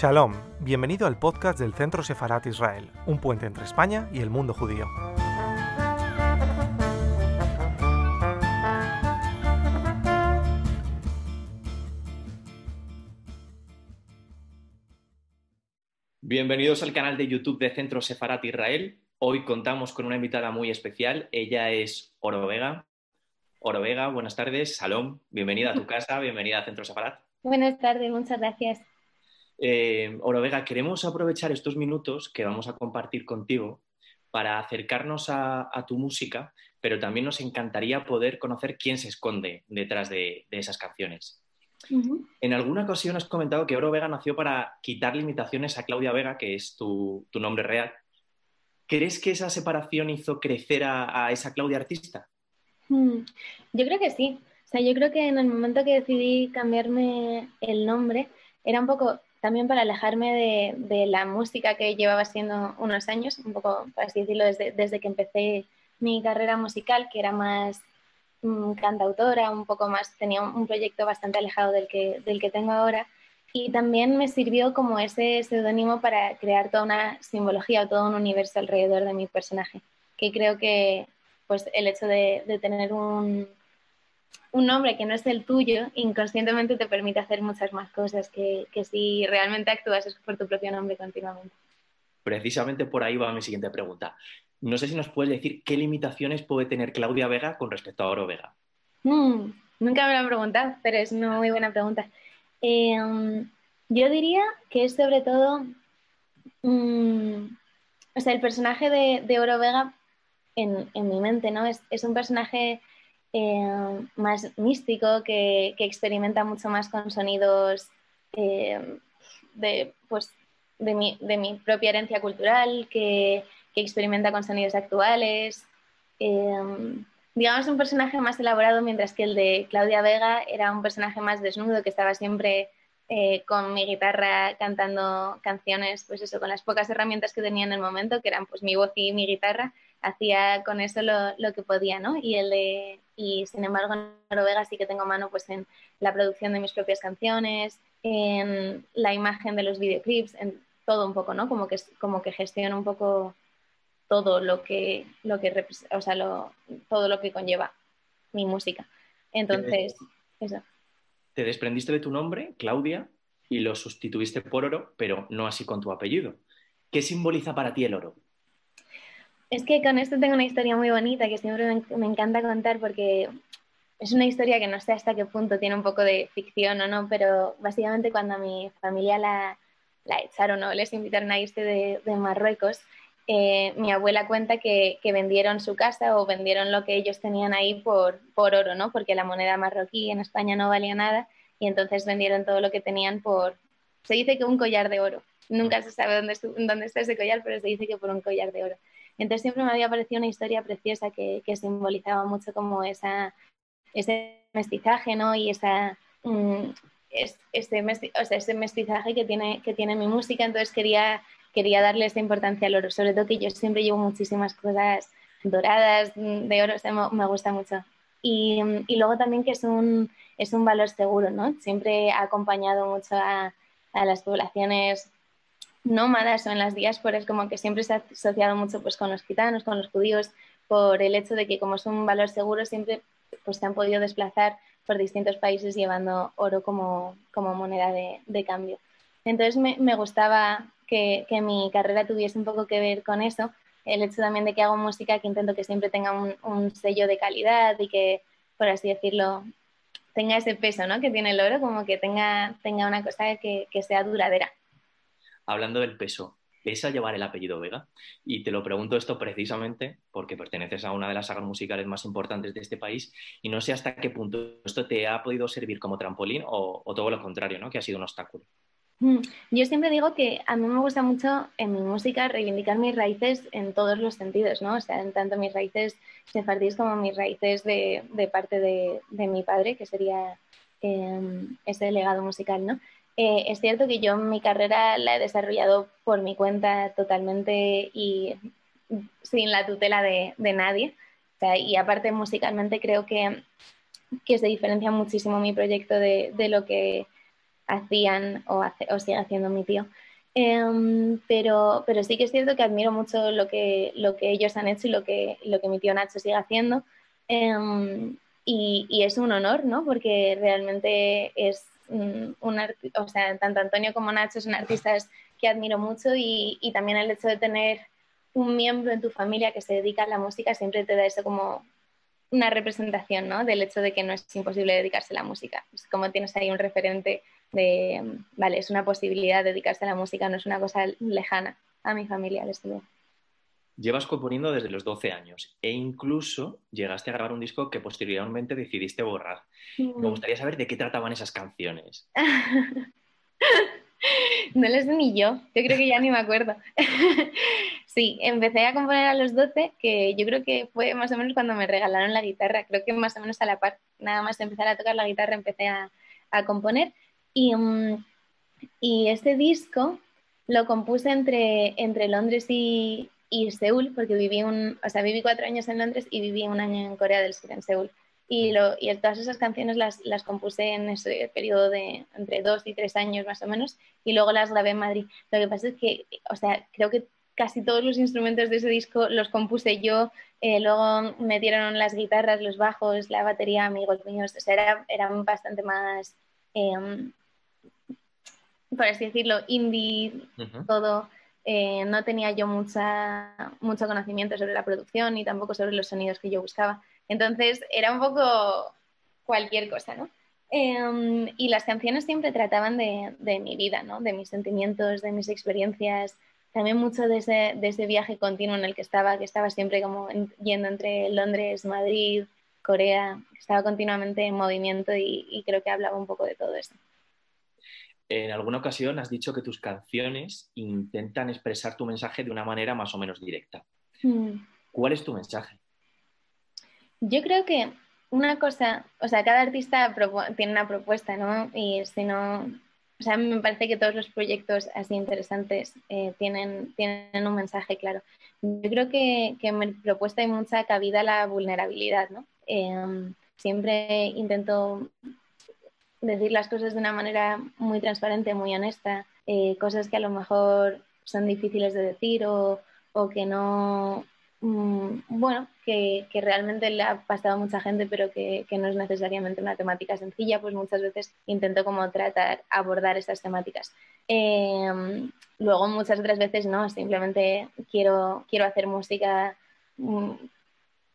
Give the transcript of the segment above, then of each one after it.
Shalom, bienvenido al podcast del Centro Sefarat Israel, un puente entre España y el mundo judío. Bienvenidos al canal de YouTube de Centro Sefarat Israel. Hoy contamos con una invitada muy especial. Ella es Oro Vega. Oro Vega, buenas tardes. Shalom, bienvenida a tu casa, bienvenida a Centro Sefarat. Buenas tardes, muchas gracias. Eh, Oro Vega, queremos aprovechar estos minutos que vamos a compartir contigo para acercarnos a, tu música, pero también nos encantaría poder conocer quién se esconde detrás de, esas canciones. En alguna ocasión has comentado que Oro Vega nació para quitar limitaciones a Claudia Vega, que es tu, nombre real. ¿Crees que esa separación hizo crecer a, esa Claudia artista? Mm, yo creo que sí. O sea, yo creo que en el momento que decidí cambiarme el nombre, era un poco también para alejarme de, la música que llevaba siendo unos años, un poco, por así decirlo, desde, que empecé mi carrera musical, que era más mm, cantautora, un poco más, tenía un, proyecto bastante alejado del que, del que tengo ahora. Y también me sirvió como ese seudónimo para crear toda una simbología o todo un universo alrededor de mi personaje, que creo que pues, el hecho de tener un, un nombre que no es el tuyo, inconscientemente te permite hacer muchas más cosas que, si realmente actúas por tu propio nombre continuamente. Precisamente por ahí va mi siguiente pregunta. No sé si nos puedes decir qué limitaciones puede tener Claudia Vega con respecto a Oro Vega. Mm, nunca me lo han preguntado, pero es una muy buena pregunta. Em, yo diría que es sobre todo, mm, o sea, el personaje de, Oro Vega en, mi mente, ¿no? Es, es un personaje eh, más místico, que, experimenta mucho más con sonidos eh, de, pues, de, mi, de, mi, propia herencia cultural, que, experimenta con sonidos actuales. Eh, digamos, un personaje más elaborado, mientras que el de Claudia Vega era un personaje más desnudo, que estaba siempre con mi guitarra cantando canciones, pues eso, con las pocas herramientas que tenía en el momento, que eran pues mi voz y mi guitarra, hacía con eso lo, lo, que podía, ¿no? Y, el de, y sin embargo en Noruega sí que tengo mano pues en la producción de mis propias canciones, en la imagen de los videoclips, en todo un poco, ¿no? Como que, como que gestiono un poco todo lo que, lo que o sea, lo, todo lo que conlleva mi música. Entonces, eso. Te desprendiste de tu nombre, Claudia, y lo sustituiste por oro, pero no así con tu apellido. ¿Qué simboliza para ti el oro? Es que con esto tengo una historia muy bonita que siempre me, encanta contar porque es una historia que no sé hasta qué punto tiene un poco de ficción o no, pero básicamente cuando a mi familia la, echaron o les invitaron a irse de, Marruecos, eh, mi abuela cuenta que, vendieron su casa o vendieron lo que ellos tenían ahí por, por oro, ¿no? Porque la moneda marroquí en España no valía nada y entonces vendieron todo lo que tenían por, se dice que un collar de oro. Nunca se sabe dónde, dónde está ese collar, pero se dice que por un collar de oro. Entonces siempre me había parecido una historia preciosa que, simbolizaba mucho como esa, ese mestizaje, ¿no? Y esa, mm, ese, mestizaje que tiene, que tiene mi música. Entonces quería, quería darle esta importancia al oro, sobre todo que yo siempre llevo muchísimas cosas doradas, de oro, me, gusta mucho. Y, luego también que es un, es un valor seguro, ¿no? Siempre ha acompañado mucho a, a las poblaciones nómadas o en las diásporas, como que siempre se ha asociado mucho pues, con los gitanos, con los judíos, por el hecho de que como es un valor seguro, siempre pues, se han podido desplazar por distintos países llevando oro como, como moneda de, de, cambio. Entonces me, me gustaba que, que, mi carrera tuviese un poco que ver con eso, el hecho también de que hago música que intento que siempre tenga un, un sello de calidad y que, por así decirlo, tenga ese peso ¿no? que tiene el oro, como que tenga, tenga una cosa que, que sea duradera hablando del peso, ¿pesa llevar el apellido Vega? Y te lo pregunto esto precisamente porque perteneces a una de las sagas musicales más importantes de este país y no sé hasta qué punto esto te ha podido servir como trampolín o, todo lo contrario, ¿no? que ha sido un obstáculo. Mm, yo siempre digo que a mí me gusta mucho en mi música reivindicar mis raíces en todos los sentidos, ¿no? O sea, en tanto mis raíces sefardíes como mis raíces de, parte de, mi padre, que sería eh, ese legado musical, ¿no? Eh, es cierto que yo mi carrera la he desarrollado por mi cuenta totalmente y sin la tutela de, nadie. y aparte musicalmente creo que, que, se diferencia muchísimo mi proyecto de, lo que hacían o, o sigue haciendo mi tío. Em, pero, pero sí que es cierto que admiro mucho lo que, lo que ellos han hecho y lo que, lo que mi tío Nacho sigue haciendo. Em, y, y, es un honor, ¿no? Porque realmente es un, o sea, tanto Antonio como Nacho son artistas que admiro mucho y, y, también el hecho de tener un miembro en tu familia que se dedica a la música siempre te da eso como una representación, ¿no? Del hecho de que no es imposible dedicarse a la música. Como tienes ahí un referente de, vale, es una posibilidad dedicarse a la música, no es una cosa lejana a mi familia, desde luego. Llevas componiendo desde los 12 años e incluso llegaste a grabar un disco que posteriormente decidiste borrar. Me gustaría saber de qué trataban esas canciones. no lo sé ni yo, yo creo que ya ni me acuerdo. sí, empecé a componer a los 12, que yo creo que fue más o menos cuando me regalaron la guitarra, creo que más o menos a la par, nada más empezar a tocar la guitarra empecé a, a componer y, mm, y este disco lo compuse entre, entre Londres y, y, Seúl, porque viví, un, o sea, viví cuatro años en Londres y viví un año en Corea del Sur, en Seúl. Y, lo, y todas esas canciones las, las, compuse en ese periodo de entre dos y tres años más o menos, y luego las grabé en Madrid. Lo que pasa es que, o sea, creo que casi todos los instrumentos de ese disco los compuse yo, eh, luego metieron las guitarras, los bajos, la batería, amigos míos, o sea, era, eran bastante más... Eh, por así decirlo, indie, todo. Eh, no tenía yo mucha, mucho conocimiento sobre la producción ni tampoco sobre los sonidos que yo buscaba. Entonces era un poco cualquier cosa, ¿no? Em, y las canciones siempre trataban de, de, mi vida, ¿no? De mis sentimientos, de mis experiencias, también mucho de ese, de viaje continuo en el que estaba, que estaba siempre como yendo entre Londres, Madrid, Corea, estaba continuamente en movimiento y, y creo que hablaba un poco de todo eso. En alguna ocasión has dicho que tus canciones intentan expresar tu mensaje de una manera más o menos directa. Hmm. ¿Cuál es tu mensaje? Yo creo que una cosa, o sea, cada artista tiene una propuesta, ¿no? Y si no, o sea, me parece que todos los proyectos así interesantes eh, tienen, tienen un mensaje claro. Yo creo que, que en mi propuesta hay mucha cabida a la vulnerabilidad, ¿no? Em, siempre intento decir las cosas de una manera muy transparente, muy honesta, eh, cosas que a lo mejor son difíciles de decir o, o que no, mm, bueno, que, que, realmente le ha pasado a mucha gente, pero que, que, no es necesariamente una temática sencilla, pues muchas veces intento como tratar, abordar esas temáticas. Em, luego muchas otras veces no, simplemente quiero, quiero hacer música mm,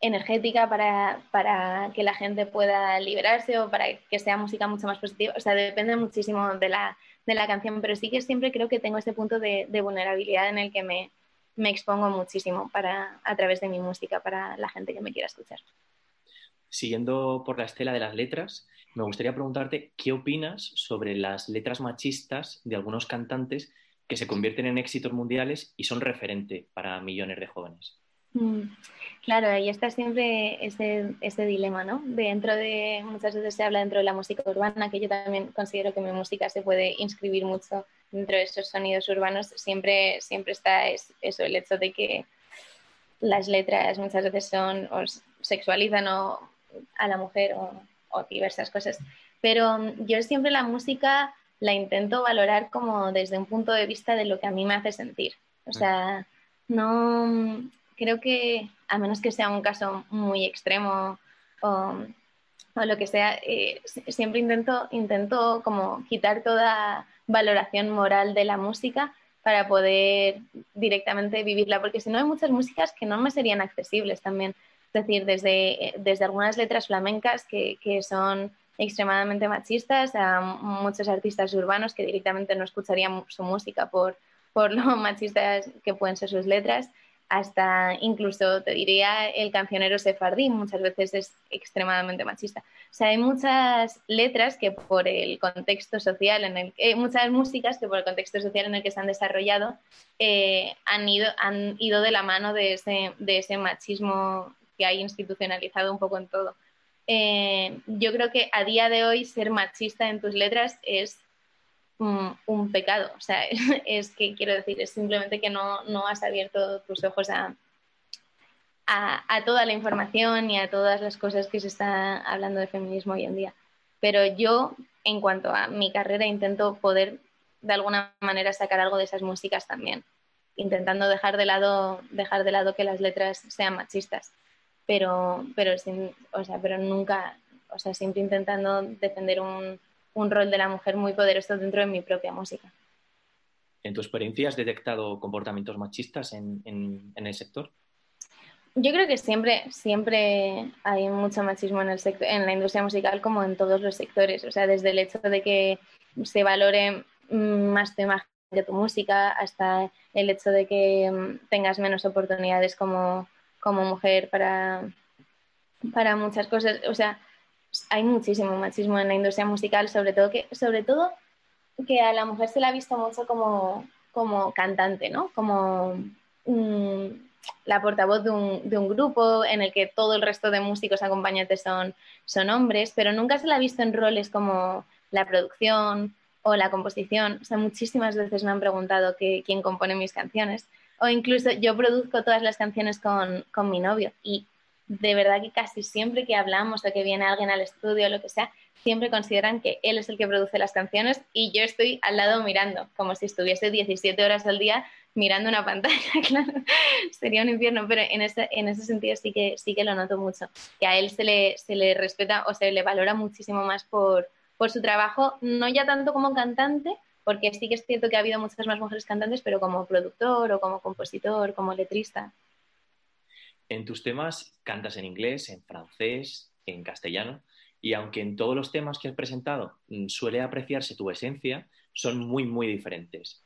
energética para, para, que la gente pueda liberarse o para que sea música mucho más positiva. O sea, depende muchísimo de la, de la canción, pero sí que siempre creo que tengo este punto de, vulnerabilidad en el que me, me, expongo muchísimo para, a través de mi música para la gente que me quiera escuchar. Siguiendo por la estela de las letras, me gustaría preguntarte qué opinas sobre las letras machistas de algunos cantantes que se convierten en éxitos mundiales y son referente para millones de jóvenes. Mm, claro, ahí está siempre ese, ese, dilema, ¿no? Dentro de, muchas veces se habla dentro de la música urbana, que yo también considero que mi música se puede inscribir mucho dentro de esos sonidos urbanos, siempre, siempre está eso, el hecho de que las letras muchas veces son, o sexualizan o, a la mujer o, o diversas cosas. Pero mm, yo siempre la música la intento valorar como desde un punto de vista de lo que a mí me hace sentir. O sea, no, creo que a menos que sea un caso muy extremo o, lo que sea, eh, siempre intento, intento como quitar toda valoración moral de la música para poder directamente vivirla, porque si no hay muchas músicas que no me serían accesibles también. Es decir, desde, desde algunas letras flamencas que, que son extremadamente machistas a muchos artistas urbanos que directamente no escucharían su música por, por lo machistas que pueden ser sus letras hasta incluso te diría el cancionero sefardí muchas veces es extremadamente machista. O sea, hay muchas letras que por el contexto social en el que, muchas músicas que por el contexto social en el que se han desarrollado eh, han, ido, han ido de la mano de ese, de ese machismo que hay institucionalizado un poco en todo. Eh, yo creo que a día de hoy ser machista en tus letras es un, pecado. O sea, es que quiero decir, es simplemente que no, no has abierto tus ojos a, a, toda la información y a todas las cosas que se está hablando de feminismo hoy en día. Pero yo, en cuanto a mi carrera, intento poder de alguna manera sacar algo de esas músicas también, intentando dejar de lado, dejar de lado que las letras sean machistas, pero, pero, o sea, pero nunca, o sea, siempre intentando defender un, un rol de la mujer muy poderoso dentro de mi propia música. ¿En tu experiencia has detectado comportamientos machistas en, en, en el sector? Yo creo que siempre, siempre hay mucho machismo en, el sector, en la industria musical como en todos los sectores. O sea, desde el hecho de que se valore más tu imagen que tu música hasta el hecho de que mm, tengas menos oportunidades como, como mujer para, para muchas cosas. O sea, hay muchísimo machismo en la industria musical, sobre todo que, sobre todo que a la mujer se la ha visto mucho como, como cantante, ¿no? Como la portavoz de un, de un, grupo en el que todo el resto de músicos acompañantes son, son hombres, pero nunca se la ha visto en roles como la producción o la composición. O sea, muchísimas veces me han preguntado que, quién compone mis canciones. O incluso yo produzco todas las canciones con, con mi novio y de verdad que casi siempre que hablamos o que viene alguien al estudio o lo que sea, siempre consideran que él es el que produce las canciones y yo estoy al lado mirando, como si estuviese 17 horas al día mirando una pantalla, claro, sería un infierno, pero en ese, en ese sentido sí que, sí que lo noto mucho, que a él se le, se le respeta o se le valora muchísimo más por, por su trabajo, no ya tanto como cantante, porque sí que es cierto que ha habido muchas más mujeres cantantes, pero como productor o como compositor, como letrista. En tus temas cantas en inglés, en francés, en castellano, y aunque en todos los temas que has presentado mm, suele apreciarse tu esencia, son muy, muy diferentes.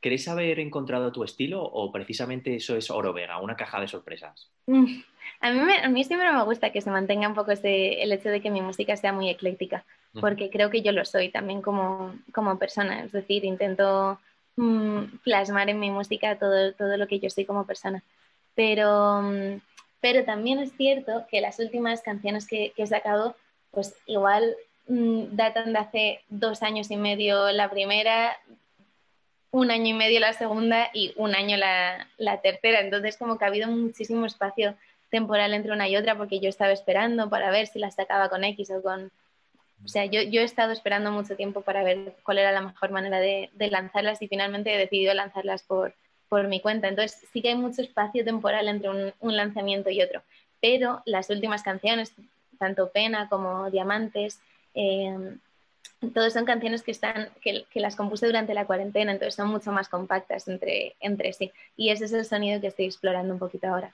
¿Crees haber encontrado tu estilo o precisamente eso es Oro Vega, una caja de sorpresas? Mm, a mí, a mí siempre me gusta que se mantenga un poco ese, el hecho de que mi música sea muy ecléctica, porque creo que yo lo soy también como, como persona, es decir, intento mm, plasmar en mi música todo, todo lo que yo soy como persona. Pero, mm, pero también es cierto que las últimas canciones que, he sacado, pues igual datan de hace dos años y medio la primera, un año y medio la segunda y un año la, la, tercera. Entonces, como que ha habido muchísimo espacio temporal entre una y otra porque yo estaba esperando para ver si las sacaba con X o con... O sea, yo, yo he estado esperando mucho tiempo para ver cuál era la mejor manera de, de lanzarlas y finalmente he decidido lanzarlas por, por mi cuenta. Entonces, sí que hay mucho espacio temporal entre un, lanzamiento y otro. Pero las últimas canciones, tanto Pena como Diamantes, eh, todos son canciones que, están, que, las compuse durante la cuarentena, entonces son mucho más compactas entre, entre sí. Y ese es el sonido que estoy explorando un poquito ahora.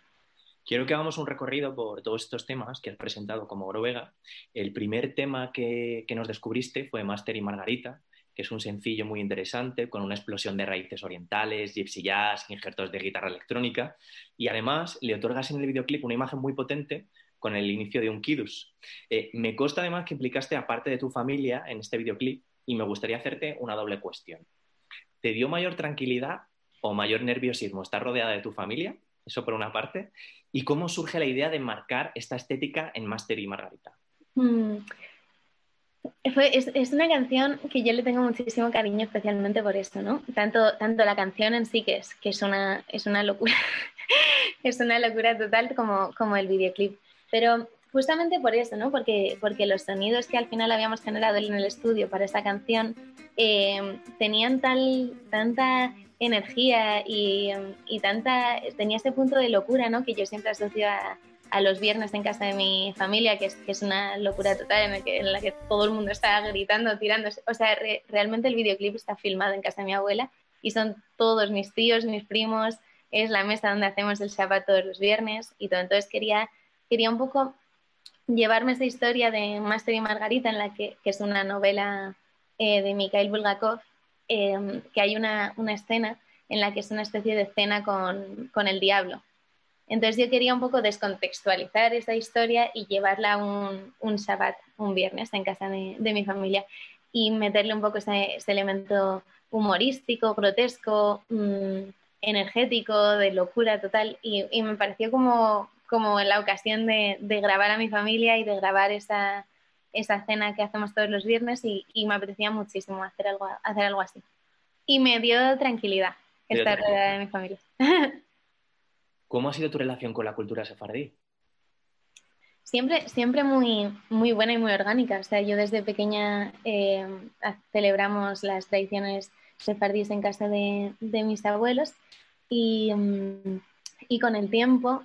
Quiero que hagamos un recorrido por todos estos temas que has presentado como Oro Vega. El primer tema que, que nos descubriste fue Master y Margarita, que es un sencillo muy interesante, con una explosión de raíces orientales, gypsy jazz, injertos de guitarra electrónica, y además le otorgas en el videoclip una imagen muy potente con el inicio de un Kidus. Eh, me consta además que implicaste a parte de tu familia en este videoclip y me gustaría hacerte una doble cuestión. ¿Te dio mayor tranquilidad o mayor nerviosismo estar rodeada de tu familia? Eso por una parte. ¿Y cómo surge la idea de marcar esta estética en Master y Margarita? Hmm. Es, una canción que yo le tengo muchísimo cariño, especialmente por esto, ¿no? Tanto, tanto la canción en sí, que es, que es, una, es una locura, es una locura total, como, como el videoclip. Pero justamente por eso, ¿no? Porque, porque los sonidos que al final habíamos generado en el estudio para esta canción eh, tenían tal, tanta energía y, y, tanta, tenía ese punto de locura, ¿no? Que yo siempre asocio a, a los viernes en casa de mi familia, que es, que es una locura total en, que, en, la que todo el mundo está gritando, tirando. O sea, re, realmente el videoclip está filmado en casa de mi abuela y son todos mis tíos, mis primos, es la mesa donde hacemos el Shabbat todos los viernes y todo. Entonces quería quería un poco llevarme esa historia de Master y Margarita, en la que, que es una novela eh, de Mikhail Bulgakov, eh, que hay una, una, escena en la que es una especie de cena con, con, el diablo. Entonces yo quería un poco descontextualizar esa historia y llevarla un, un Shabbat, un viernes, en casa de, de mi familia y meterle un poco ese, ese elemento humorístico, grotesco, mmm, energético, de locura total. Y, y, me pareció como, como la ocasión de, grabar a mi familia y de grabar esa, esa cena que hacemos todos los viernes y, me apetecía muchísimo hacer algo, hacer algo así. Y me dio tranquilidad estar rodeada de mi familia. ¿Cómo ha sido tu relación con la cultura sefardí? Siempre, siempre muy, muy buena y muy orgánica. O sea, yo desde pequeña eh, celebramos las tradiciones sefardíes en casa de, mis abuelos y, mm, y, con el tiempo,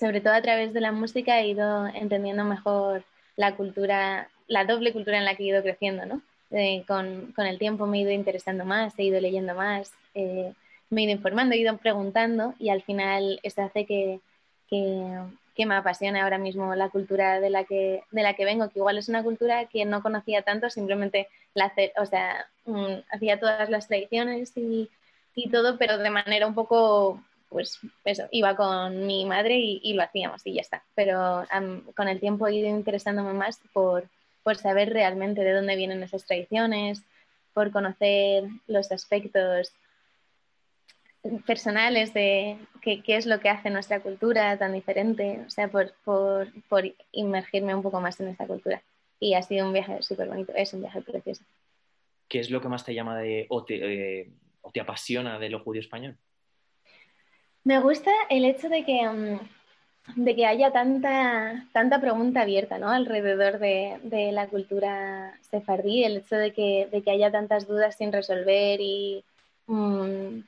sobre todo a través de la música, he ido entendiendo mejor la cultura, la doble cultura en la que he ido creciendo, ¿no? Eh, con, con, el tiempo me he ido interesando más, he ido leyendo más, eh, me he ido informando, he ido preguntando y al final eso hace que, que, me apasione ahora mismo la cultura de la, que, de la que vengo, que igual es una cultura que no conocía tanto, simplemente la, o sea, mm, hacía todas las tradiciones y, y, todo, pero de manera un poco, pues eso, iba con mi madre y, lo hacíamos y ya está. Pero con el tiempo he ido interesándome más por por saber realmente de dónde vienen esas tradiciones, por conocer los aspectos personales de qué, es lo que hace nuestra cultura tan diferente, o sea, por, por, por inmergirme un poco más en esta cultura. Y ha sido un viaje súper bonito, es un viaje precioso. ¿Qué es lo que más te llama de, o, te, eh, o te apasiona de lo judío español? Me gusta el hecho de que mm, de que haya tanta, tanta pregunta abierta ¿no? alrededor de, de, la cultura sefardí, el hecho de que, de que haya tantas dudas sin resolver y mm,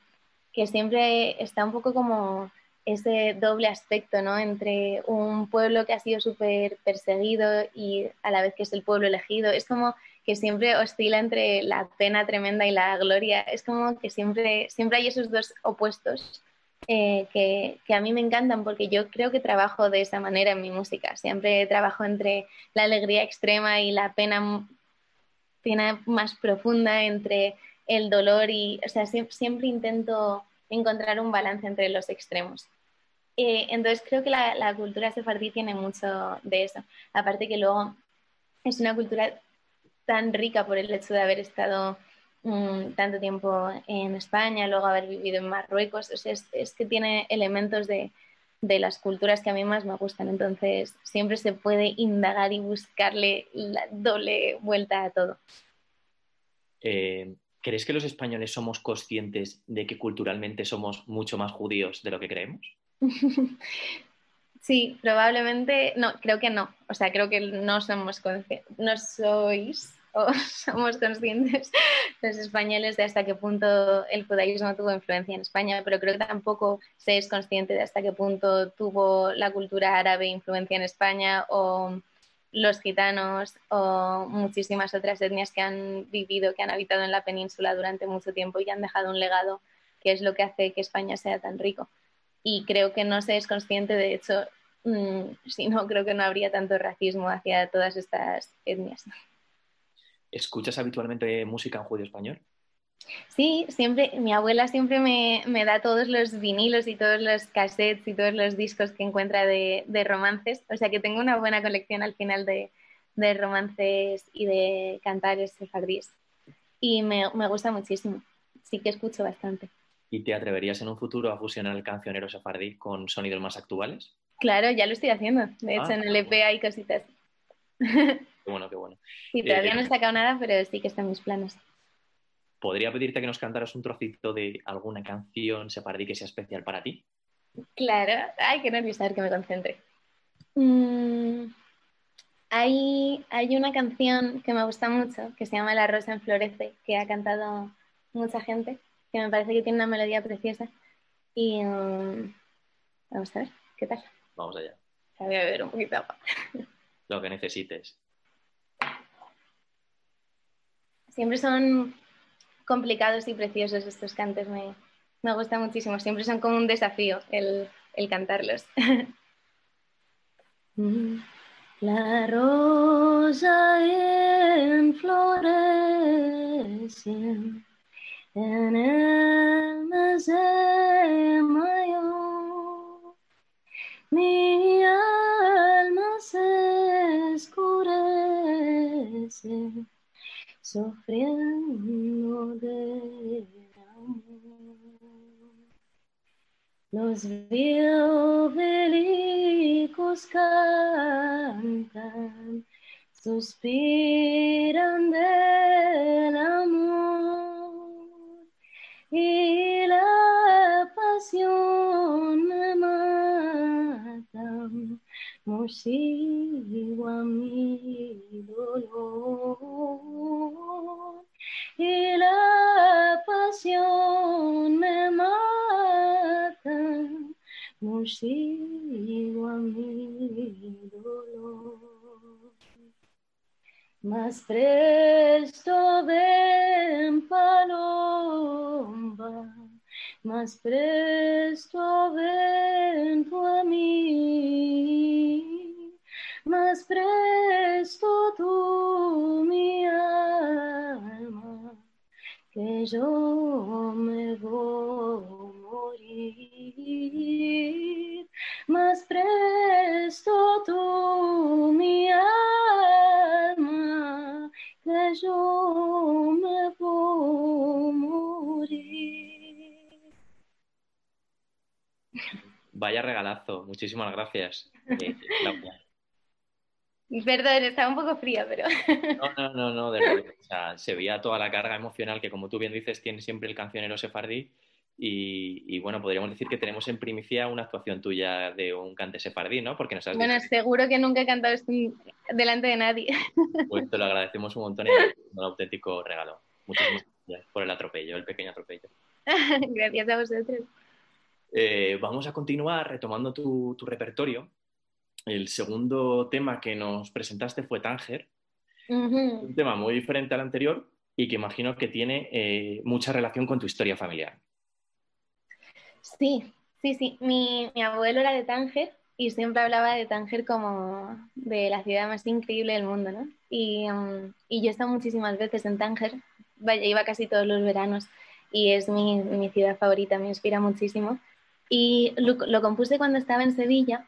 que siempre está un poco como ese doble aspecto ¿no? entre un pueblo que ha sido súper perseguido y a la vez que es el pueblo elegido. Es como que siempre oscila entre la pena tremenda y la gloria. Es como que siempre, siempre hay esos dos opuestos eh, que, a mí me encantan porque yo creo que trabajo de esa manera en mi música. Siempre trabajo entre la alegría extrema y la pena, pena más profunda, entre el dolor y, o sea, siempre, intento encontrar un balance entre los extremos. Eh, entonces creo que la, la cultura sefardí tiene mucho de eso. Aparte que luego es una cultura tan rica por el hecho de haber estado tanto tiempo en España, luego haber vivido en Marruecos, es, que tiene elementos de, las culturas que a mí más me gustan, entonces siempre se puede indagar y buscarle la doble vuelta a todo. Eh, ¿Crees que los españoles somos conscientes de que culturalmente somos mucho más judíos de lo que creemos? Sí, probablemente, no, creo que no. O sea, creo que no somos conscientes, no sois o somos conscientes los españoles de hasta qué punto el judaísmo tuvo influencia en España, pero creo que tampoco se es consciente de hasta qué punto tuvo la cultura árabe influencia en España o los gitanos o muchísimas otras etnias que han vivido, que han habitado en la península durante mucho tiempo y han dejado un legado que es lo que hace que España sea tan rico. Y creo que no se es consciente, de hecho, mm, si no, creo que no habría tanto racismo hacia todas estas etnias. ¿Escuchas habitualmente música en judío español? Sí, siempre, mi abuela siempre me, da todos los vinilos y todos los cassettes y todos los discos que encuentra de, romances, o sea que tengo una buena colección al final de, romances y de cantares sefardíes. Y me, gusta muchísimo, sí que escucho bastante. ¿Y te atreverías en un futuro a fusionar el cancionero sefardí con sonidos más actuales? Claro, ya lo estoy haciendo. De hecho, ah, en el EP hay cositas. Qué bueno, qué bueno. Sí, todavía no he sacado nada, pero sí que están mis planes. ¿Podría pedirte que nos cantaras un trocito de alguna canción separdí que sea especial para ti? Claro. Ay, qué nerviosa, a ver que me concentre. Mm, hay, hay una canción que me gusta mucho, que se llama La rosa en florece, que ha cantado mucha gente, que me parece que tiene una melodía preciosa. Y mm, vamos a ver, ¿qué tal? Vamos allá. Voy a beber un poquito de agua. Lo que necesites. Siempre son complicados y preciosos estos cantos, me, me gusta muchísimo. Siempre son como un desafío el, el cantarlos. La rosa en flores en el mes de mayo. Mi alma se escurece sufriendo de amor. Los violelicos cantan, suspiran del amor y la pasión me consigo a mi dolor y la pasión me mata, consigo a mi dolor. Más presto ven paloma más presto ven tú a mí, más presto tú mi alma, que yo me voy Vaya regalazo, muchísimas gracias, eh, Claudia. Perdón, estaba un poco fría, pero... No, no, no, no, de verdad. O sea, se veía toda la carga emocional que, como tú bien dices, tiene siempre el cancionero sefardí. Y, y, bueno, podríamos decir que tenemos en primicia una actuación tuya de un cante sefardí, ¿no? Porque nos has Bueno, dicho- seguro que nunca he cantado esto delante de nadie. Pues te lo agradecemos un montón y es un auténtico regalo. Muchísimas gracias por el atropello, el pequeño atropello. Gracias a vosotros. Eh, vamos a continuar retomando tu, tu repertorio. El segundo tema que nos presentaste fue Tánger, un tema muy diferente al anterior y que imagino que tiene eh, mucha relación con tu historia familiar. Sí, sí, sí. Mi, mi abuelo era de Tánger y siempre hablaba de Tánger como de la ciudad más increíble del mundo, ¿no? Y, um, y yo he estado muchísimas veces en Tánger, vaya, iba casi todos los veranos y es mi, mi ciudad favorita, me inspira muchísimo. Y lo, compuse cuando estaba en Sevilla.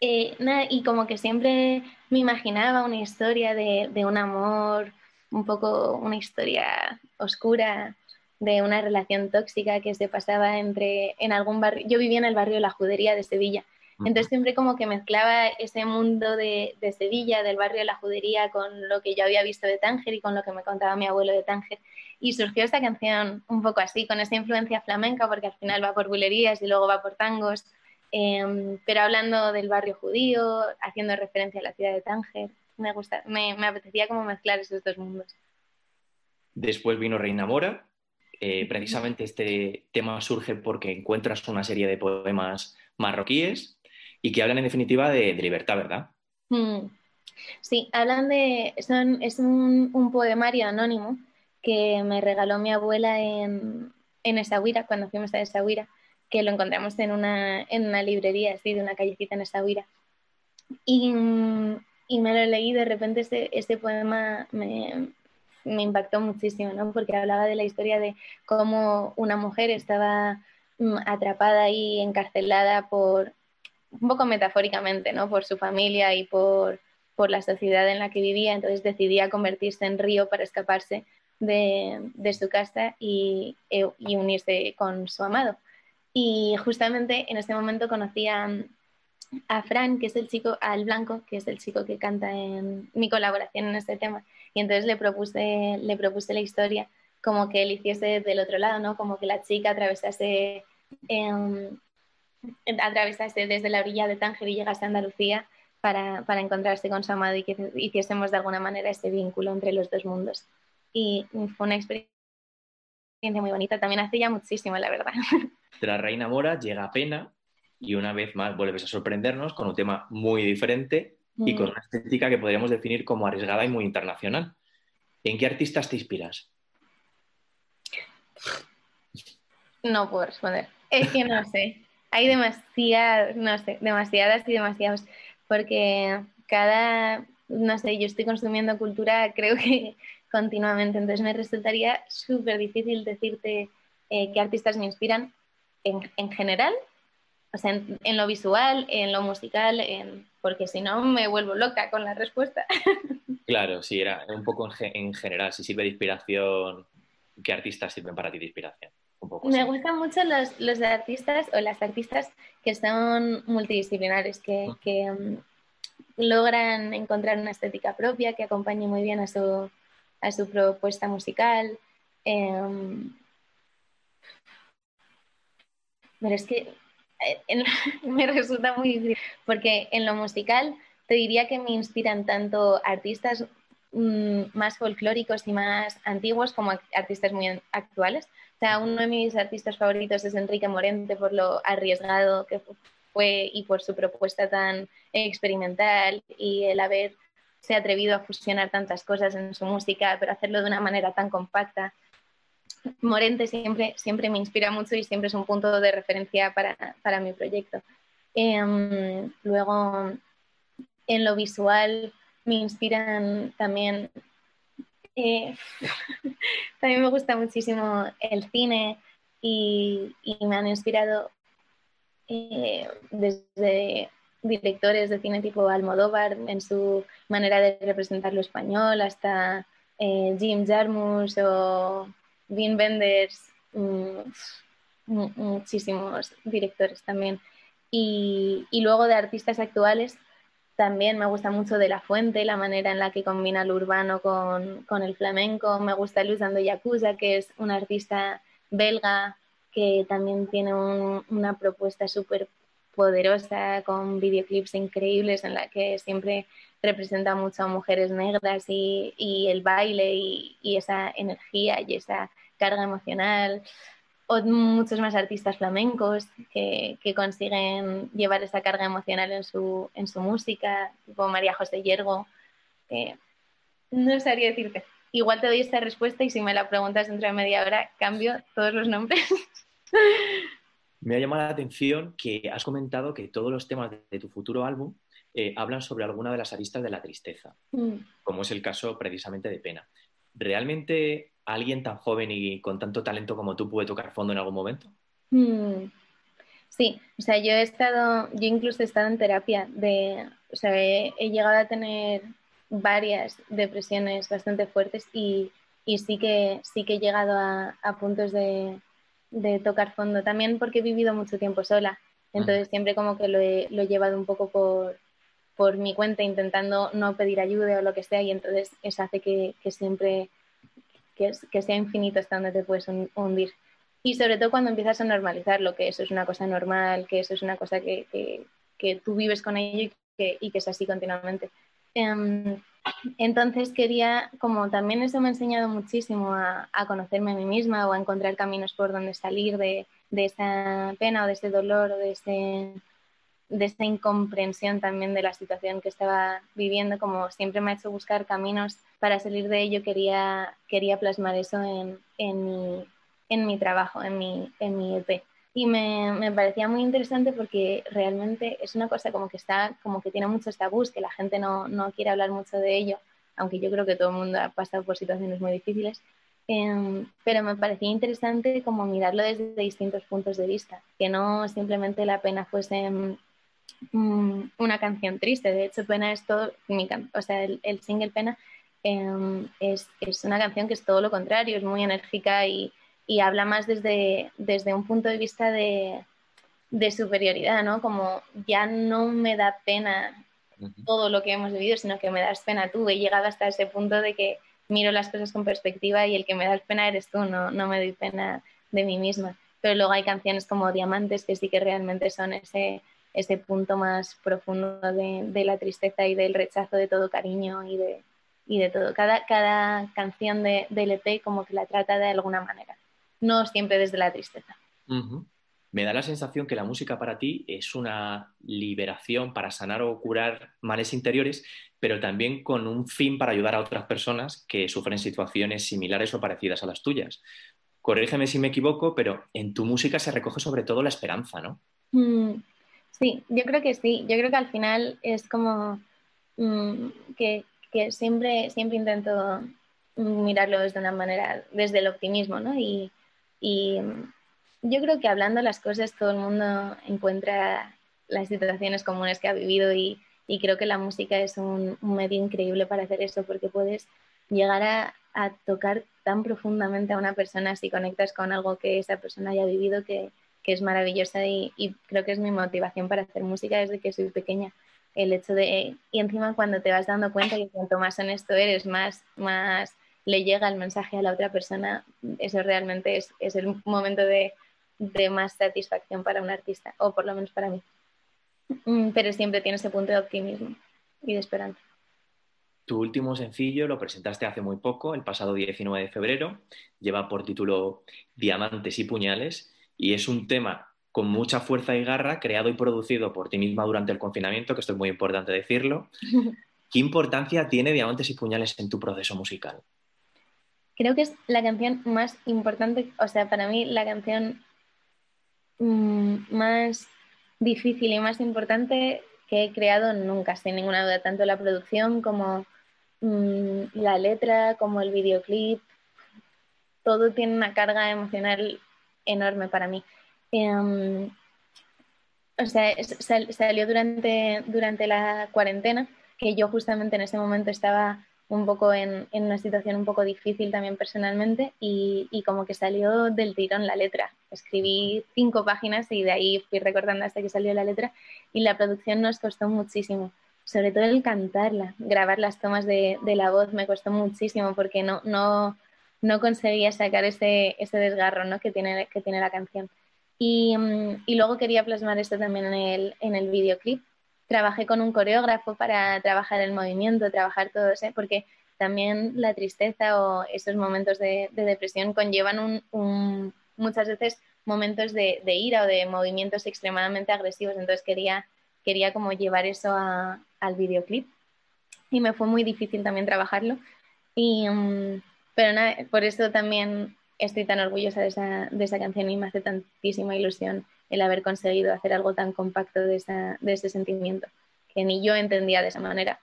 Eh, y como que siempre me imaginaba una historia de, de un amor, un poco una historia oscura, de una relación tóxica que se pasaba entre en algún barrio. Yo vivía en el barrio La Judería de Sevilla. Entonces siempre como que mezclaba ese mundo de, de, Sevilla, del barrio de la Judería, con lo que yo había visto de Tánger y con lo que me contaba mi abuelo de Tánger. Y surgió esta canción un poco así, con esa influencia flamenca, porque al final va por bulerías y luego va por tangos, eh, pero hablando del barrio judío, haciendo referencia a la ciudad de Tánger. Me, gusta, me, me apetecía como mezclar esos dos mundos. Después vino Reina Mora. Eh, precisamente este tema surge porque encuentras una serie de poemas marroquíes y que hablan en definitiva de, libertad, ¿verdad? Mm. Sí, hablan de. Es un, un, poemario anónimo que me regaló mi abuela en, en cuando fuimos a Essaouira, que lo encontramos en una, en una librería, así, de una callecita en Essaouira. Y, y me lo leí, de repente este, este poema me, me impactó muchísimo, ¿no? Porque hablaba de la historia de cómo una mujer estaba mm, atrapada y encarcelada por, un poco metafóricamente, ¿no? Por su familia y por, por, la sociedad en la que vivía, entonces decidía convertirse en río para escaparse de, de su casa y, y, unirse con su amado. Y justamente en este momento conocí a, Fran, que es el chico, al Blanco, que es el chico que canta en mi colaboración en este tema, y entonces le propuse, le propuse la historia como que él hiciese del otro lado, ¿no? Como que la chica atravesase... Eh, atravesase desde la orilla de Tánger y llegase a Andalucía para, para, encontrarse con su amado y que hiciésemos de alguna manera ese vínculo entre los dos mundos. Y fue una experiencia muy bonita, también hace ya muchísimo, la verdad. Tras Reina Mora llega Pena y una vez más vuelves a sorprendernos con un tema muy diferente mm. y con una estética que podríamos definir como arriesgada y muy internacional. ¿En qué artistas te inspiras? No puedo responder. Es que no sé hay demasiadas, no sé, demasiadas y demasiados, porque cada, no sé, yo estoy consumiendo cultura creo que continuamente, entonces me resultaría súper difícil decirte eh, qué artistas me inspiran en, en general, o sea, en, en, lo visual, en lo musical, en, porque si no me vuelvo loca con la respuesta. Claro, sí, era un poco en, en general, si sirve de inspiración, ¿qué artistas sirven para ti de inspiración? Me gustan mucho los, los, artistas o las artistas que son multidisciplinares, que, que um, logran encontrar una estética propia, que acompañe muy bien a su, a su propuesta musical. Eh, pero es que eh, en, me resulta muy difícil, porque en lo musical te diría que me inspiran tanto artistas mm, más folclóricos y más antiguos como artistas muy actuales. O sea, uno de mis artistas favoritos es Enrique Morente por lo arriesgado que fue y por su propuesta tan experimental y el haberse atrevido a fusionar tantas cosas en su música, pero hacerlo de una manera tan compacta. Morente siempre, siempre me inspira mucho y siempre es un punto de referencia para, para mi proyecto. Em, luego, en lo visual, me inspiran también. Eh, también me gusta muchísimo el cine y, me han inspirado eh, desde directores de cine tipo Almodóvar en su manera de representar lo español hasta eh, Jim Jarmusch o Wim Wenders, mm, muchísimos directores también. Y, y, luego de artistas actuales, también me gusta mucho De La Fuente, la manera en la que combina lo urbano con, con el flamenco. Me gusta Dando Yakuza, que es un artista belga que también tiene una propuesta súper poderosa, con videoclips increíbles en la que siempre representa mucho a mujeres negras y, y el baile y, y, esa energía y esa carga emocional o muchos más artistas flamencos que, que, consiguen llevar esa carga emocional en su, en su música, como María José Yergo, no sabría decirte. Igual te doy esta respuesta y si me la preguntas dentro de media hora, cambio todos los nombres. Me ha llamado la atención que has comentado que todos los temas de, tu futuro álbum eh, hablan sobre alguna de las aristas de la tristeza, mm. como es el caso precisamente de Pena. ¿Realmente alguien tan joven y con tanto talento como tú puede tocar fondo en algún momento? Mm, sí, o sea, yo he estado, yo incluso he estado en terapia de, o sea, he, llegado a tener varias depresiones bastante fuertes y, sí, que, sí que he llegado a, puntos de, tocar fondo, también porque he vivido mucho tiempo sola, entonces siempre como que lo he, llevado un poco por, por mi cuenta intentando no pedir ayuda o lo que sea y entonces eso hace que siempre que, que sea infinito hasta donde te puedes hundir. Y sobre todo cuando empiezas a normalizar lo que eso es una cosa normal, que eso es una cosa que, que, que tú vives con ello y que, y que es así continuamente. Em, entonces quería, como también eso me ha enseñado muchísimo a, a, conocerme a mí misma o a encontrar caminos por donde salir de, de esa pena o de ese dolor o de ese de esta incomprensión también de la situación que estaba viviendo, como siempre me ha hecho buscar caminos para salir de ello, quería, quería plasmar eso en, en, mi, en mi trabajo, en mi, en mi EP. Y me, me, parecía muy interesante porque realmente es una cosa como que está, como que tiene muchos tabús, que la gente no, no quiere hablar mucho de ello, aunque yo creo que todo el mundo ha pasado por situaciones muy difíciles. Em, pero me parecía interesante como mirarlo desde distintos puntos de vista, que no simplemente la pena fuese una canción triste. De hecho, Pena es todo, mi o sea, el, single Pena em, es, es, una canción que es todo lo contrario, es muy enérgica y, y habla más desde, desde un punto de vista de, de, superioridad, ¿no? Como ya no me da pena todo lo que hemos vivido, sino que me das pena tú. He llegado hasta ese punto de que miro las cosas con perspectiva y el que me das pena eres tú, no, no me doy pena de mí misma. Pero luego hay canciones como Diamantes que sí que realmente son ese ese punto más profundo de, la tristeza y del rechazo de todo cariño y de, y de todo. Cada, cada canción de, del EP como que la trata de alguna manera, no siempre desde la tristeza. Me da la sensación que la música para ti es una liberación para sanar o curar males interiores, pero también con un fin para ayudar a otras personas que sufren situaciones similares o parecidas a las tuyas. Corrígeme si me equivoco, pero en tu música se recoge sobre todo la esperanza, ¿no? Mm, Sí, yo creo que sí. Yo creo que al final es como mm, que, siempre, siempre intento mirarlo desde una manera, desde el optimismo, ¿no? Y, yo creo que hablando las cosas todo el mundo encuentra las situaciones comunes que ha vivido y, creo que la música es un, medio increíble para hacer eso porque puedes llegar a, a tocar tan profundamente a una persona si conectas con algo que esa persona haya vivido que, que es maravillosa y, creo que es mi motivación para hacer música desde que soy pequeña. El hecho de, y encima cuando te vas dando cuenta que cuanto más honesto eres, más, más le llega el mensaje a la otra persona, eso realmente es, es el momento de, de, más satisfacción para un artista, o por lo menos para mí. Mm, pero siempre tiene ese punto de optimismo y de esperanza. Tu último sencillo lo presentaste hace muy poco, el pasado 19 de febrero. Lleva por título Diamantes y Puñales y es un tema con mucha fuerza y garra, creado y producido por ti misma durante el confinamiento, que esto es muy importante decirlo. ¿Qué importancia tiene Diamantes y Puñales en tu proceso musical? Creo que es la canción más importante, o sea, para mí la canción mm, más difícil y más importante que he creado nunca, sin ninguna duda, tanto la producción como mm, la letra, como el videoclip, todo tiene una carga emocional enorme para mí. Em, o sea, salió durante, durante la cuarentena, que yo justamente en ese momento estaba un poco en, una situación un poco difícil también personalmente y, como que salió del tirón la letra. Escribí cinco páginas y de ahí fui recordando hasta que salió la letra y la producción nos costó muchísimo, sobre todo el cantarla, grabar las tomas de, la voz me costó muchísimo porque no, no, no conseguía sacar ese, ese desgarro ¿no? que, tiene, que tiene la canción. Y, mm, y, luego quería plasmar esto también en el, en el videoclip trabajé con un coreógrafo para trabajar el movimiento, trabajar todo eso, porque también la tristeza o esos momentos de, depresión conllevan un, muchas veces momentos de, ira o de movimientos extremadamente agresivos. Entonces quería, quería como llevar eso al videoclip y me fue muy difícil también trabajarlo. Y, mm, pero nada, por eso también estoy tan orgullosa de esa, de esa canción y me hace tantísima ilusión el haber conseguido hacer algo tan compacto de, ese sentimiento, que ni yo entendía de esa manera.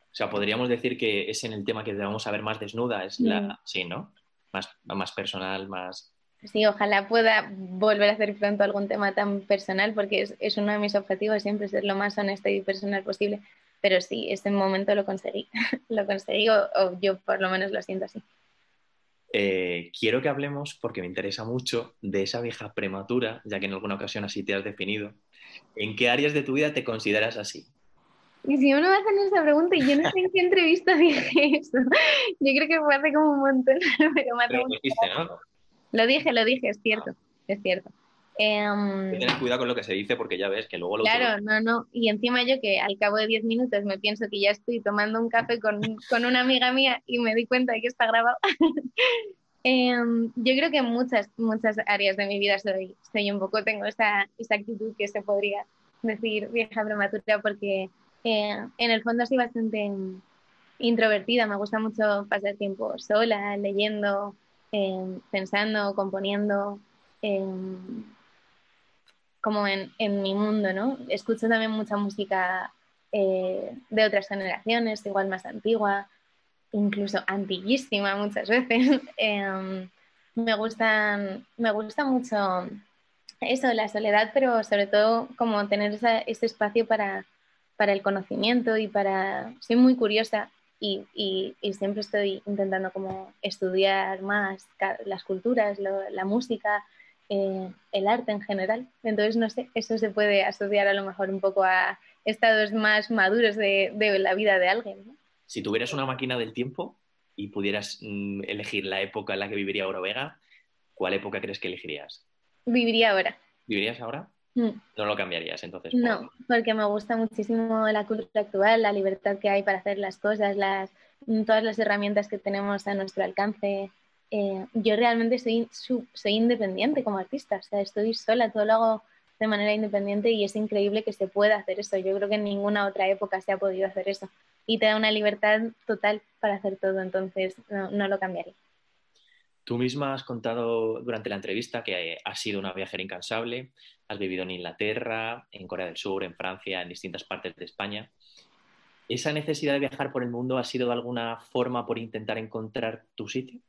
O sea, podríamos decir que es en el tema que vamos a ver más desnuda, es la, mm. sí, ¿no? Más, más personal, más... Sí, ojalá pueda volver a hacer pronto algún tema tan personal, porque es, uno de mis objetivos siempre ser lo más honesta y personal posible. Pero sí, ese momento lo conseguí, lo conseguí, o yo por lo menos lo siento así. Eh, quiero que hablemos, porque me interesa mucho, de esa vieja prematura, ya que en alguna ocasión así te has definido. ¿En qué áreas de tu vida te consideras así? Y si uno me hacen esa pregunta y yo no sé en qué entrevista dije eso, yo creo que fue hace como un montón, pero me lo dijiste, ¿no? Lo dije, lo dije, es cierto, es cierto. Eh, cuidado con lo que se dice porque ya ves que luego lo... Claro, no, no. Y encima yo que al cabo de 10 minutos me pienso que ya estoy tomando un café con, con una amiga mía y me di cuenta de que está grabado. Em, yo creo que en muchas, muchas áreas de mi vida soy, soy un poco, tengo esa, esa actitud que se podría decir vieja prematura porque eh, en el fondo soy bastante introvertida, me gusta mucho pasar tiempo sola, leyendo, em, pensando, componiendo. Como en, en, mi mundo, ¿no? Escucho también mucha música eh, de otras generaciones, igual más antigua, incluso antiguísima muchas veces. Em, me, gustan, me gusta mucho eso, la soledad, pero sobre todo como tener ese espacio para, para, el conocimiento y para... Soy muy curiosa y, y, y siempre estoy intentando como estudiar más las culturas, la música, eh, el arte en general. Entonces, no sé, eso se puede asociar a lo mejor un poco a estados más maduros de, la vida de alguien. Si tuvieras una máquina del tiempo y pudieras mm, elegir la época en la que viviría Vega, ¿cuál época crees que elegirías? Viviría ahora. ¿Vivirías ahora? Mm. No lo cambiarías entonces. No, porque me gusta muchísimo la cultura actual, la libertad que hay para hacer las cosas, las, todas las herramientas que tenemos a nuestro alcance. Eh, yo realmente soy, soy independiente como artista, o sea, estoy sola, todo lo hago de manera independiente y es increíble que se pueda hacer eso. Yo creo que en ninguna otra época se ha podido hacer eso y te da una libertad total para hacer todo, entonces no, lo cambiaría. Tú misma has contado durante la entrevista que has sido una viajera incansable, has vivido en Inglaterra, en Corea del Sur, en Francia, en distintas partes de España. ¿Esa necesidad de viajar por el mundo ha sido de alguna forma por intentar encontrar tu sitio?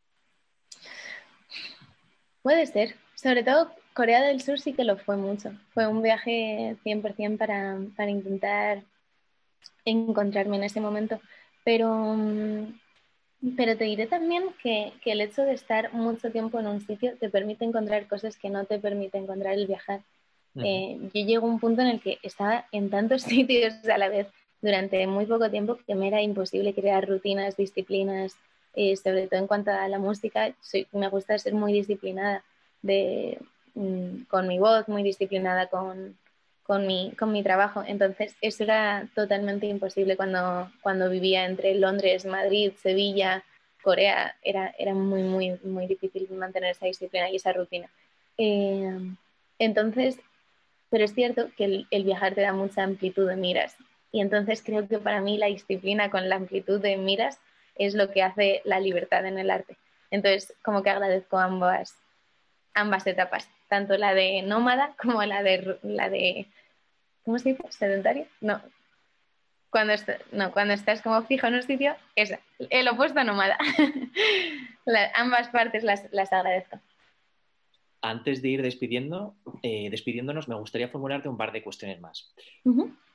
Puede ser. Sobre todo Corea del Sur sí que lo fue mucho. Fue un viaje 100% para, para intentar encontrarme en ese momento. Pero, pero te diré también que, que, el hecho de estar mucho tiempo en un sitio te permite encontrar cosas que no te permite encontrar el viajar. Eh, yo llego a un punto en el que estaba en tantos sitios a la vez durante muy poco tiempo que me era imposible crear rutinas, disciplinas, sobre todo en cuanto a la música, me gusta ser muy disciplinada de, mm, con mi voz, muy disciplinada con, con mi, con mi trabajo. Entonces, eso era totalmente imposible cuando, cuando vivía entre Londres, Madrid, Sevilla, Corea. Era, era muy, muy, muy difícil mantener esa disciplina y esa rutina. Eh, entonces, pero es cierto que el, viajar te da mucha amplitud de miras. Y entonces creo que para mí la disciplina con la amplitud de miras es lo que hace la libertad en el arte. Entonces, como que agradezco ambas, ambas etapas, tanto la de nómada como la de, la de ¿cómo se dice? ¿Sedentario? No. Cuando, no, cuando estás como fijo en un sitio, es el opuesto a nómada. ambas partes las, las agradezco. Antes de ir despidiendo, eh, despidiéndonos, me gustaría formularte un par de cuestiones más.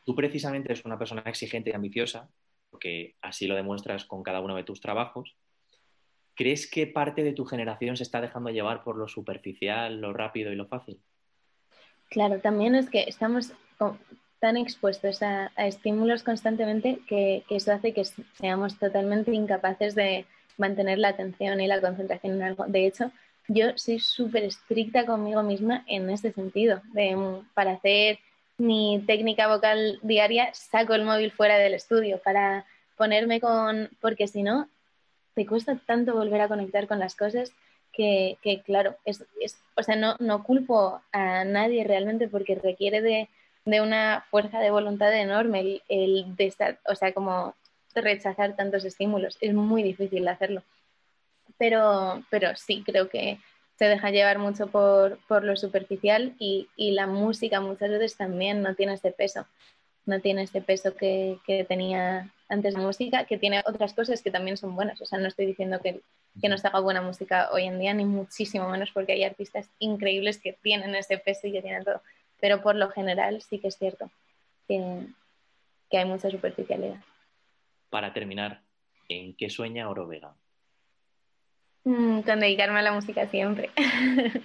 Tú precisamente eres una persona exigente y ambiciosa, porque así lo demuestras con cada uno de tus trabajos. ¿Crees que parte de tu generación se está dejando llevar por lo superficial, lo rápido y lo fácil? Claro, también es que estamos tan expuestos a, estímulos constantemente que, eso hace que seamos totalmente incapaces de mantener la atención y la concentración en algo. De hecho, yo soy súper estricta conmigo misma en ese sentido. para hacer mi técnica vocal diaria, saco el móvil fuera del estudio para ponerme con. Porque si no, te cuesta tanto volver a conectar con las cosas que, claro, es, o sea, no, no culpo a nadie realmente porque requiere de, una fuerza de voluntad enorme el, el de estar, o sea, como rechazar tantos estímulos. Es muy difícil hacerlo pero, pero sí, creo que se deja llevar mucho por, por lo superficial y, y, la música muchas veces también no tiene ese peso, no tiene ese peso que, que, tenía antes la música, que tiene otras cosas que también son buenas. O sea, no estoy diciendo que, que no se haga buena música hoy en día, ni muchísimo menos porque hay artistas increíbles que tienen ese peso y que tienen todo. Pero por lo general sí que es cierto que, que hay mucha superficialidad. Para terminar, ¿en qué sueña Oro Vega? Mm, con dedicarme a la música siempre.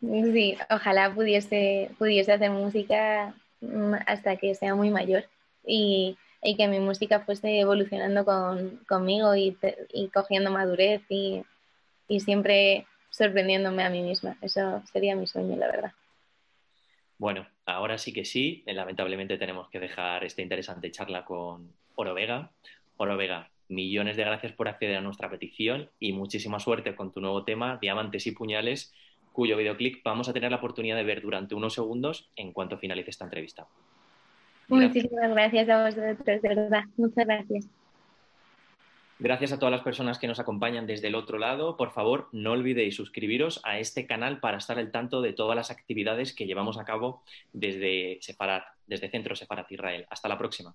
sí, ojalá pudiese, pudiese hacer música mm, hasta que sea muy mayor y, que mi música fuese evolucionando conmigo y, cogiendo madurez y, siempre sorprendiéndome a mí misma. Eso sería mi sueño, la verdad. Bueno, ahora sí que sí. Lamentablemente tenemos que dejar esta interesante charla con Oro Vega. Oro Vega, millones de gracias por acceder a nuestra petición y muchísima suerte con tu nuevo tema, Diamantes y Puñales, cuyo videoclip vamos a tener la oportunidad de ver durante unos segundos en cuanto finalice esta entrevista. Muchísimas gracias a vosotros, de verdad. Muchas gracias. Gracias a todas las personas que nos acompañan desde el otro lado. Por favor, no olvidéis suscribiros a este canal para estar al tanto de todas las actividades que llevamos a cabo desde Separat, desde Centro Separat Israel. Hasta la próxima.